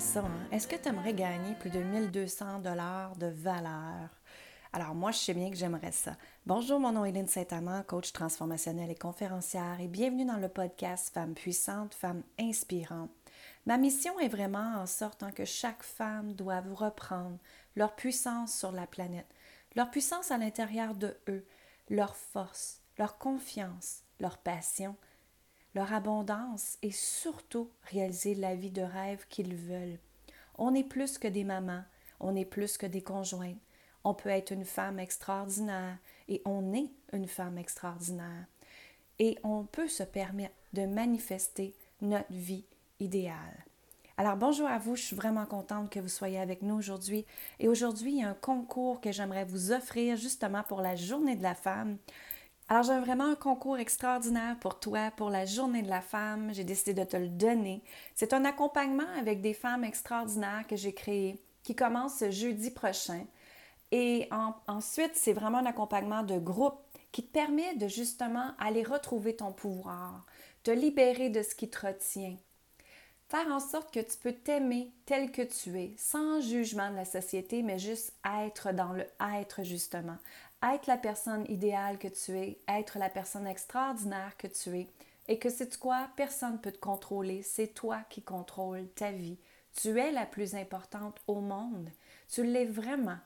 Ça? hein? Est-ce que tu aimerais gagner plus de 1200 dollars de valeur? Alors moi, je sais bien que j'aimerais ça. Bonjour, mon nom est Hélène Saint-Amand, coach transformationnelle et conférencière, et bienvenue dans le podcast Femmes puissantes, Femmes inspirantes. Ma mission est vraiment en sorte hein, que chaque femme doive reprendre leur puissance sur la planète, leur puissance à l'intérieur de eux, leur force, leur confiance, leur passion, leur abondance et surtout réaliser la vie de rêve qu'ils veulent. On est plus que des mamans, on est plus que des conjointes. On peut être une femme extraordinaire et on est une femme extraordinaire. Et on peut se permettre de manifester notre vie idéale. Alors bonjour à vous, je suis vraiment contente que vous soyez avec nous aujourd'hui. Et aujourd'hui, il y a un concours que j'aimerais vous offrir justement pour la journée de la femme. Alors, j'ai vraiment un concours extraordinaire pour toi, pour la journée de la femme. J'ai décidé de te le donner. C'est un accompagnement avec des femmes extraordinaires que j'ai créé qui commence ce jeudi prochain. Et ensuite, c'est vraiment un accompagnement de groupe qui te permet de justement aller retrouver ton pouvoir, te libérer de ce qui te retient, faire en sorte que tu peux t'aimer tel que tu es, sans jugement de la société, mais juste être dans le être justement, être la personne idéale que tu es, être la personne extraordinaire que tu es, et que c'est quoi, personne ne peut te contrôler, c'est toi qui contrôles ta vie. Tu es la plus importante au monde. Tu l'es vraiment.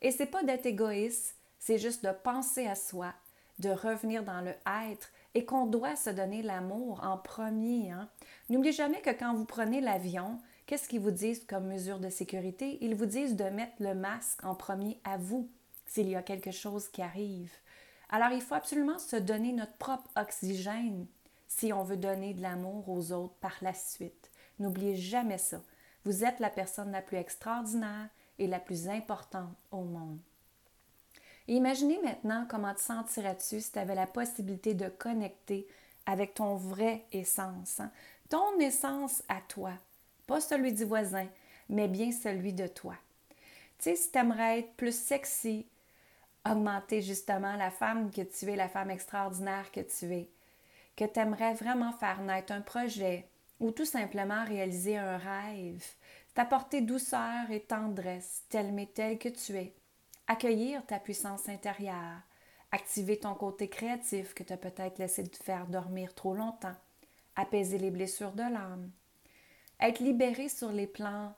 Et c'est pas d'être égoïste, c'est juste de penser à soi, de revenir dans le être et qu'on doit se donner l'amour en premier. Hein? N'oubliez jamais que quand vous prenez l'avion, qu'est-ce qu'ils vous disent comme mesure de sécurité? Ils vous disent de mettre le masque en premier à vous s'il y a quelque chose qui arrive. Alors il faut absolument se donner notre propre oxygène si on veut donner de l'amour aux autres par la suite. N'oubliez jamais ça. Vous êtes la personne la plus extraordinaire et la plus importante au monde. imaginez maintenant comment te sentirais-tu si tu avais la possibilité de connecter avec ton vrai essence, hein? ton essence à toi, pas celui du voisin, mais bien celui de toi. Tu sais, si tu aimerais être plus sexy, augmenter justement la femme que tu es, la femme extraordinaire que tu es, que tu vraiment faire naître un projet ou tout simplement réaliser un rêve, t'apporter douceur et tendresse, tel mais tel que tu es, accueillir ta puissance intérieure, activer ton côté créatif que tu as peut-être laissé te faire dormir trop longtemps, apaiser les blessures de l'âme, être libéré sur les plans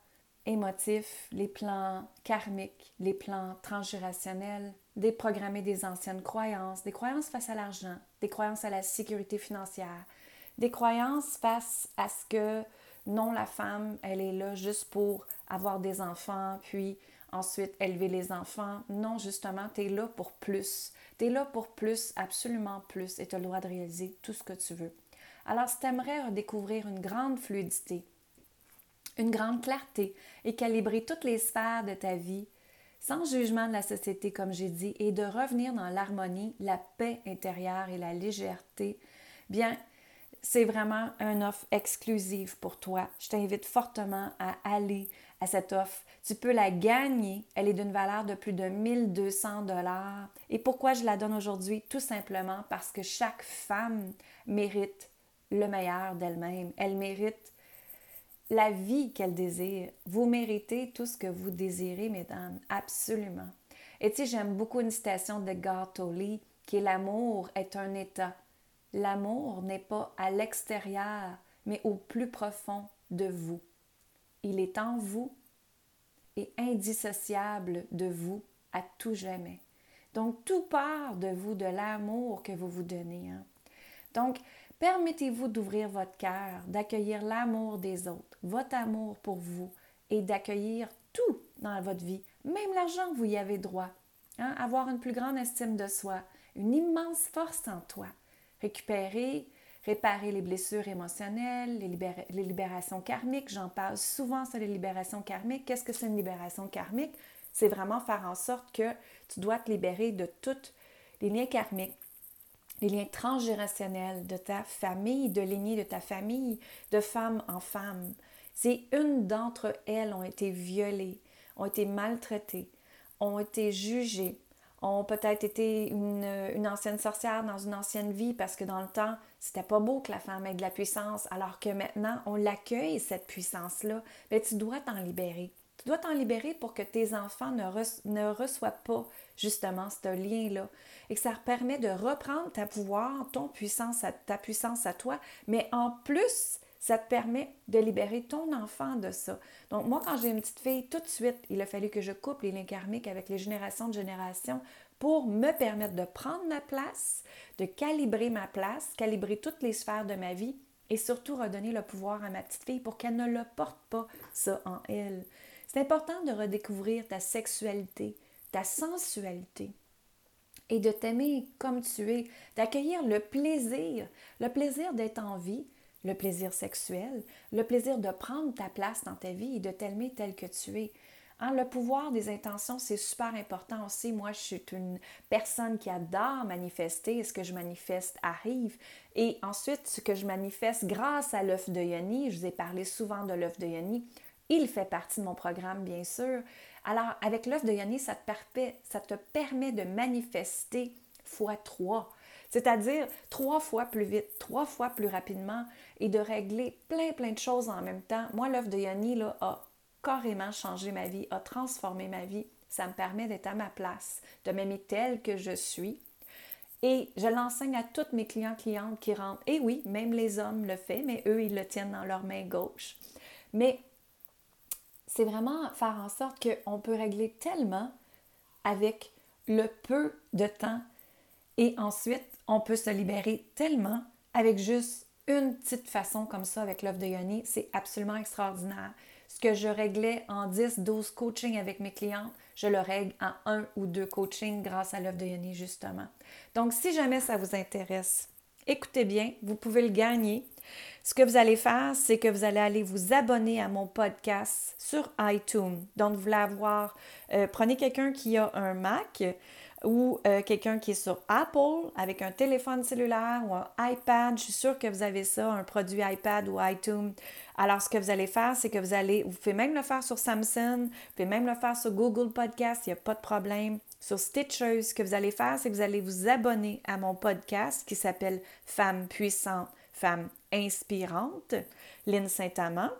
émotifs, les plans karmiques, les plans transgénérationnels, déprogrammer des anciennes croyances, des croyances face à l'argent, des croyances à la sécurité financière, des croyances face à ce que non, la femme, elle est là juste pour avoir des enfants, puis ensuite élever les enfants. Non, justement, tu es là pour plus. Tu es là pour plus, absolument plus, et tu as le droit de réaliser tout ce que tu veux. Alors, si tu aimerais redécouvrir une grande fluidité, une grande clarté et calibrer toutes les sphères de ta vie, sans jugement de la société, comme j'ai dit, et de revenir dans l'harmonie, la paix intérieure et la légèreté, bien, c'est vraiment une offre exclusive pour toi. Je t'invite fortement à aller à cette offre. Tu peux la gagner. Elle est d'une valeur de plus de 1200 dollars. Et pourquoi je la donne aujourd'hui? Tout simplement parce que chaque femme mérite le meilleur d'elle-même. Elle mérite la vie qu'elle désire. Vous méritez tout ce que vous désirez, mesdames, absolument. Et tu sais, j'aime beaucoup une citation de Tolle qui est L'amour est un état. L'amour n'est pas à l'extérieur, mais au plus profond de vous. Il est en vous et indissociable de vous à tout jamais. Donc, tout part de vous, de l'amour que vous vous donnez. Hein. Donc, Permettez-vous d'ouvrir votre cœur, d'accueillir l'amour des autres, votre amour pour vous et d'accueillir tout dans votre vie, même l'argent, vous y avez droit. Hein? Avoir une plus grande estime de soi, une immense force en toi. Récupérer, réparer les blessures émotionnelles, les, libérations karmiques. J'en parle souvent sur les libérations karmiques. Qu'est-ce que c'est une libération karmique? C'est vraiment faire en sorte que tu dois te libérer de toutes les liens karmiques les liens transgénérationnels de ta famille, de lignée de ta famille, de femme en femme. Si une d'entre elles ont été violées, ont été maltraitées, ont été jugées, ont peut-être été une, ancienne sorcière dans une ancienne vie parce que dans le temps, c'était pas beau que la femme ait de la puissance, alors que maintenant, on l'accueille, cette puissance-là. Mais tu dois t'en libérer. Tu dois t'en libérer pour que tes enfants ne, reçoivent pas justement ce lien-là. Et que ça permet de reprendre ta pouvoir, ton puissance, ta puissance à toi, mais en plus, ça te permet de libérer ton enfant de ça. Donc, moi, quand j'ai une petite fille, tout de suite, il a fallu que je coupe les liens karmiques avec les générations de générations pour me permettre de prendre ma place, de calibrer ma place, calibrer toutes les sphères de ma vie et surtout redonner le pouvoir à ma petite fille pour qu'elle ne le porte pas, ça, en elle. C'est important de redécouvrir ta sexualité, ta sensualité et de t'aimer comme tu es, d'accueillir le plaisir, le plaisir d'être en vie, le plaisir sexuel, le plaisir de prendre ta place dans ta vie et de t'aimer tel que tu es. Hein, le pouvoir des intentions, c'est super important aussi. Moi, je suis une personne qui adore manifester. Ce que je manifeste arrive. Et ensuite, ce que je manifeste grâce à l'œuf de Yoni, je vous ai parlé souvent de l'œuf de Yoni, il fait partie de mon programme, bien sûr. Alors, avec l'œuf de Yoni, ça te, permet de manifester fois trois c'est-à-dire trois fois plus vite, trois fois plus rapidement et de régler plein, plein de choses en même temps. Moi, l'œuvre de Yoni là, a carrément changé ma vie, a transformé ma vie. Ça me permet d'être à ma place, de m'aimer telle que je suis. Et je l'enseigne à toutes mes clients, clientes qui rentrent. Et oui, même les hommes le font, mais eux, ils le tiennent dans leur main gauche. Mais c'est vraiment faire en sorte qu'on peut régler tellement avec le peu de temps. Et ensuite, on peut se libérer tellement avec juste une petite façon comme ça avec l'œuvre de Yoni. C'est absolument extraordinaire. Ce que je réglais en 10, 12 coachings avec mes clientes, je le règle en un ou deux coachings grâce à l'œuvre de Yoni, justement. Donc, si jamais ça vous intéresse, écoutez bien, vous pouvez le gagner. Ce que vous allez faire, c'est que vous allez aller vous abonner à mon podcast sur iTunes. Donc, vous voulez avoir, euh, prenez quelqu'un qui a un Mac, ou euh, quelqu'un qui est sur Apple avec un téléphone cellulaire ou un iPad, je suis sûre que vous avez ça, un produit iPad ou iTunes. Alors, ce que vous allez faire, c'est que vous allez, vous pouvez même le faire sur Samsung, vous pouvez même le faire sur Google Podcast, il n'y a pas de problème. Sur Stitcher, ce que vous allez faire, c'est que vous allez vous abonner à mon podcast qui s'appelle Femmes puissantes, Femmes inspirantes, Lynn Saint-Amand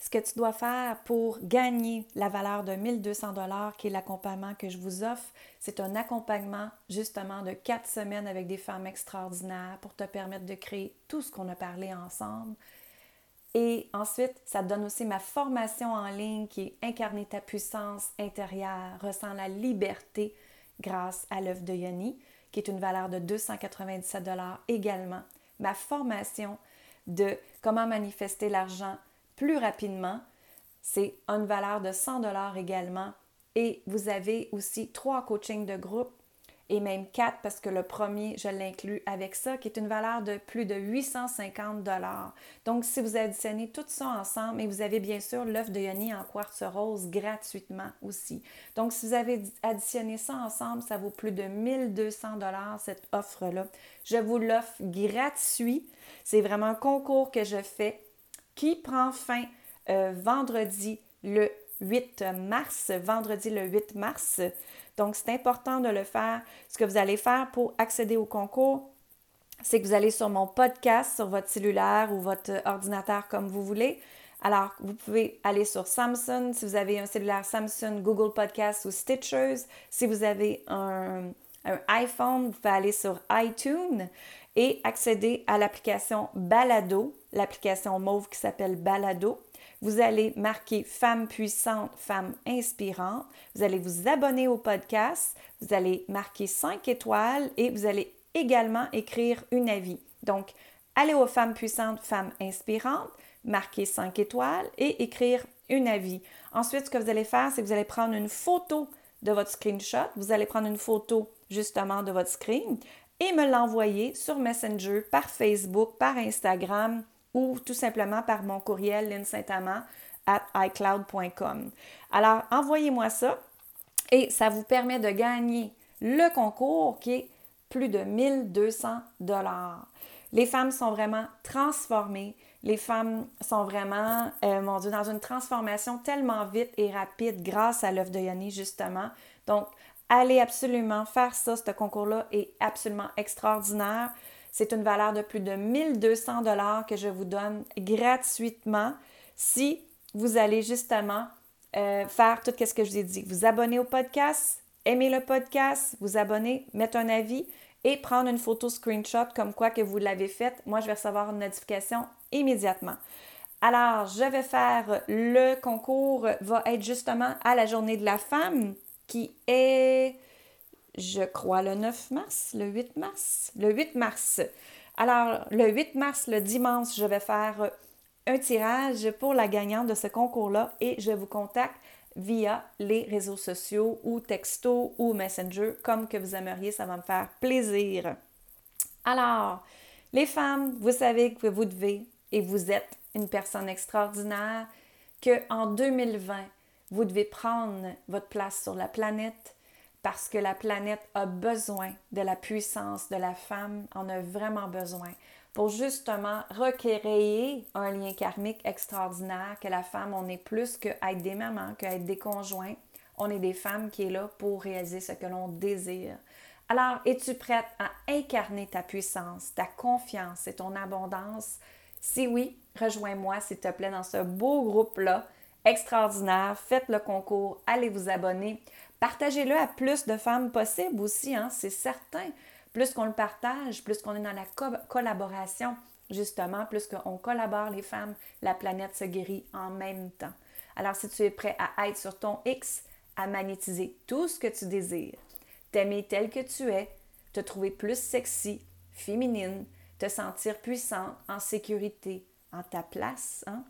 ce que tu dois faire pour gagner la valeur de 1200 dollars qui est l'accompagnement que je vous offre, c'est un accompagnement justement de quatre semaines avec des femmes extraordinaires pour te permettre de créer tout ce qu'on a parlé ensemble. Et ensuite, ça donne aussi ma formation en ligne qui est Incarner ta puissance intérieure, ressent la liberté grâce à l'œuvre de Yoni, qui est une valeur de 297 dollars également. Ma formation de comment manifester l'argent plus rapidement. C'est une valeur de 100 dollars également. Et vous avez aussi trois coachings de groupe et même quatre parce que le premier, je l'inclus avec ça, qui est une valeur de plus de 850 dollars. Donc, si vous additionnez tout ça ensemble, et vous avez bien sûr l'œuf de Yoni en quartz rose gratuitement aussi. Donc, si vous avez additionné ça ensemble, ça vaut plus de 1200 dollars cette offre-là. Je vous l'offre gratuit. C'est vraiment un concours que je fais qui prend fin euh, vendredi le 8 mars, vendredi le 8 mars. Donc, c'est important de le faire. Ce que vous allez faire pour accéder au concours, c'est que vous allez sur mon podcast, sur votre cellulaire ou votre ordinateur comme vous voulez. Alors, vous pouvez aller sur Samsung, si vous avez un cellulaire Samsung, Google Podcast ou Stitchers. Si vous avez un, un iPhone, vous pouvez aller sur iTunes et accéder à l'application Balado, l'application mauve qui s'appelle Balado. Vous allez marquer Femme puissante, Femme inspirante. Vous allez vous abonner au podcast. Vous allez marquer 5 étoiles et vous allez également écrire une avis. Donc, allez aux Femmes puissantes, Femmes inspirantes, marquer 5 étoiles et écrire une avis. Ensuite, ce que vous allez faire, c'est que vous allez prendre une photo de votre screenshot. Vous allez prendre une photo justement de votre screen et me l'envoyer sur Messenger, par Facebook, par Instagram ou tout simplement par mon courriel linsaintamant icloud.com. Alors, envoyez-moi ça et ça vous permet de gagner le concours qui est plus de 1200 dollars. Les femmes sont vraiment transformées. Les femmes sont vraiment, euh, mon Dieu, dans une transformation tellement vite et rapide grâce à l'œuvre de Yoni, justement. Donc, Allez absolument faire ça. Ce concours-là est absolument extraordinaire. C'est une valeur de plus de 1200 dollars que je vous donne gratuitement si vous allez justement euh, faire tout ce que je vous ai dit. Vous abonner au podcast, aimer le podcast, vous abonner, mettre un avis et prendre une photo screenshot comme quoi que vous l'avez faite. Moi, je vais recevoir une notification immédiatement. Alors, je vais faire le concours, va être justement à la journée de la femme qui est, je crois, le 9 mars, le 8 mars, le 8 mars. Alors, le 8 mars, le dimanche, je vais faire un tirage pour la gagnante de ce concours-là et je vous contacte via les réseaux sociaux ou texto ou messenger comme que vous aimeriez, ça va me faire plaisir. Alors, les femmes, vous savez que vous devez et vous êtes une personne extraordinaire, que en 2020, vous devez prendre votre place sur la planète parce que la planète a besoin de la puissance de la femme, en a vraiment besoin pour justement requérir un lien karmique extraordinaire, que la femme, on est plus qu'être des mamans, qu'être des conjoints. On est des femmes qui est là pour réaliser ce que l'on désire. Alors, es-tu prête à incarner ta puissance, ta confiance et ton abondance? Si oui, rejoins-moi, s'il te plaît, dans ce beau groupe-là extraordinaire. Faites le concours, allez vous abonner. Partagez-le à plus de femmes possible aussi, hein, c'est certain. Plus qu'on le partage, plus qu'on est dans la collaboration, justement, plus qu'on collabore les femmes, la planète se guérit en même temps. Alors, si tu es prêt à être sur ton X, à magnétiser tout ce que tu désires, t'aimer tel que tu es, te trouver plus sexy, féminine, te sentir puissante, en sécurité, en ta place, hein?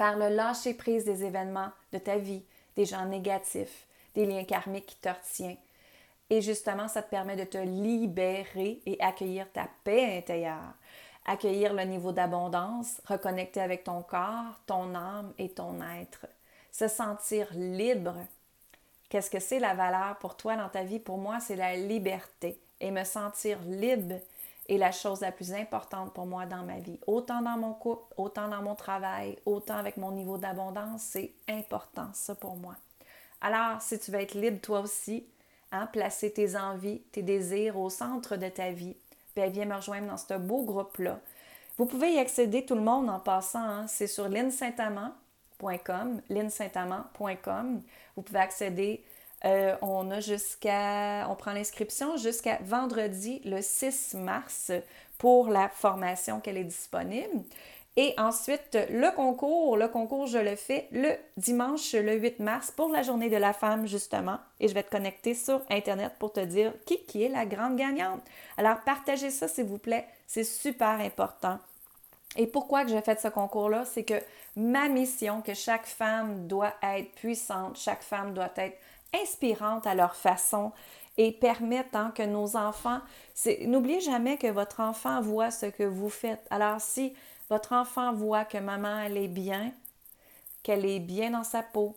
Faire le lâcher prise des événements de ta vie, des gens négatifs, des liens karmiques qui te retiennent, et justement, ça te permet de te libérer et accueillir ta paix intérieure, accueillir le niveau d'abondance, reconnecter avec ton corps, ton âme et ton être. Se sentir libre. Qu'est-ce que c'est la valeur pour toi dans ta vie? Pour moi, c'est la liberté. Et me sentir libre est la chose la plus importante pour moi dans ma vie. Autant dans mon couple, autant dans mon travail, autant avec mon niveau d'abondance, c'est important ça pour moi. Alors, si tu veux être libre toi aussi, Hein, placer tes envies, tes désirs au centre de ta vie. Puis viens me rejoindre dans ce beau groupe-là. Vous pouvez y accéder tout le monde en passant. Hein. C'est sur linsaintamant.com, linsaintamant.com. Vous pouvez accéder. Euh, on a jusqu'à, on prend l'inscription jusqu'à vendredi le 6 mars pour la formation qu'elle est disponible. Et ensuite, le concours, le concours, je le fais le dimanche, le 8 mars, pour la journée de la femme, justement. Et je vais te connecter sur Internet pour te dire qui, qui est la grande gagnante. Alors, partagez ça, s'il vous plaît. C'est super important. Et pourquoi que j'ai fait ce concours-là? C'est que ma mission, que chaque femme doit être puissante, chaque femme doit être inspirante à leur façon et permettant que nos enfants, n'oubliez jamais que votre enfant voit ce que vous faites. Alors si votre enfant voit que maman, elle est bien, qu'elle est bien dans sa peau,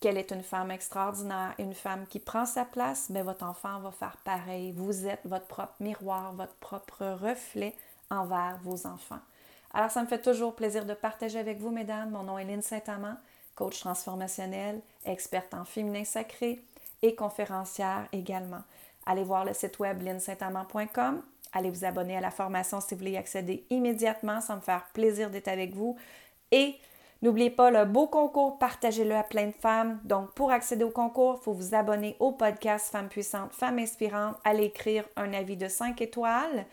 qu'elle est une femme extraordinaire, une femme qui prend sa place, mais votre enfant va faire pareil. Vous êtes votre propre miroir, votre propre reflet envers vos enfants. Alors, ça me fait toujours plaisir de partager avec vous, mesdames. Mon nom est Lynne Saint-Amand, coach transformationnel, experte en féminin sacré et conférencière également. Allez voir le site web linsaintamant.com. Allez vous abonner à la formation si vous voulez y accéder immédiatement. Ça me faire plaisir d'être avec vous. Et n'oubliez pas le beau concours, partagez-le à plein de femmes. Donc, pour accéder au concours, il faut vous abonner au podcast Femmes puissantes, Femmes inspirantes. Allez écrire un avis de 5 étoiles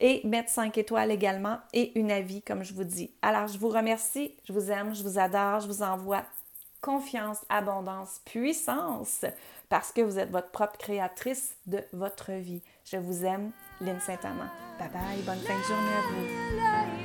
et mettre 5 étoiles également et une avis, comme je vous dis. Alors, je vous remercie, je vous aime, je vous adore, je vous envoie confiance, abondance, puissance, parce que vous êtes votre propre créatrice de votre vie. Je vous aime, Lynn Saint-Amand. Bye bye, bonne fin de journée à vous.